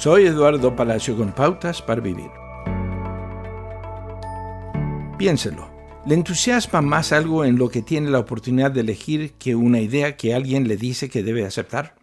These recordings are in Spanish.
Soy Eduardo Palacio con Pautas para Vivir. Piénselo. ¿Le entusiasma más algo en lo que tiene la oportunidad de elegir que una idea que alguien le dice que debe aceptar?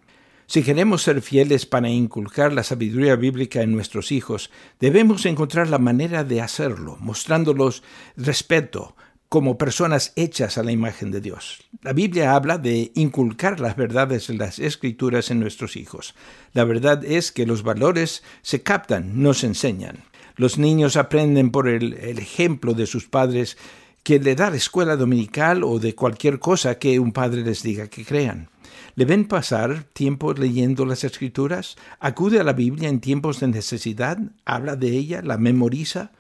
Si queremos ser fieles para inculcar la sabiduría bíblica en nuestros hijos, debemos encontrar la manera de hacerlo, mostrándolos respeto, como personas hechas a la imagen de Dios. La Biblia habla de inculcar las verdades de las escrituras en nuestros hijos. La verdad es que los valores se captan, no se enseñan. Los niños aprenden por el, el ejemplo de sus padres que le da la escuela dominical o de cualquier cosa que un padre les diga que crean. ¿Le ven pasar tiempo leyendo las escrituras? ¿Acude a la Biblia en tiempos de necesidad? ¿Habla de ella? ¿La memoriza?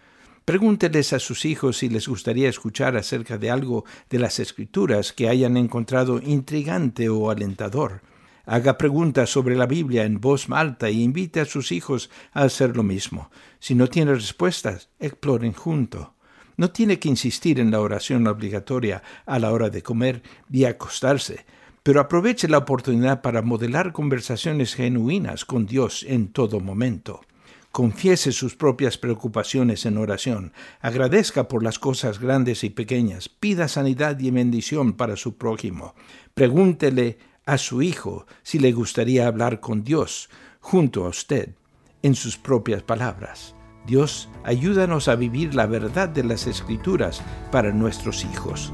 Pregúnteles a sus hijos si les gustaría escuchar acerca de algo de las escrituras que hayan encontrado intrigante o alentador. Haga preguntas sobre la Biblia en voz alta e invite a sus hijos a hacer lo mismo. Si no tiene respuestas, exploren junto. No tiene que insistir en la oración obligatoria a la hora de comer y acostarse, pero aproveche la oportunidad para modelar conversaciones genuinas con Dios en todo momento confiese sus propias preocupaciones en oración, agradezca por las cosas grandes y pequeñas, pida sanidad y bendición para su prójimo, pregúntele a su hijo si le gustaría hablar con Dios junto a usted, en sus propias palabras. Dios, ayúdanos a vivir la verdad de las escrituras para nuestros hijos.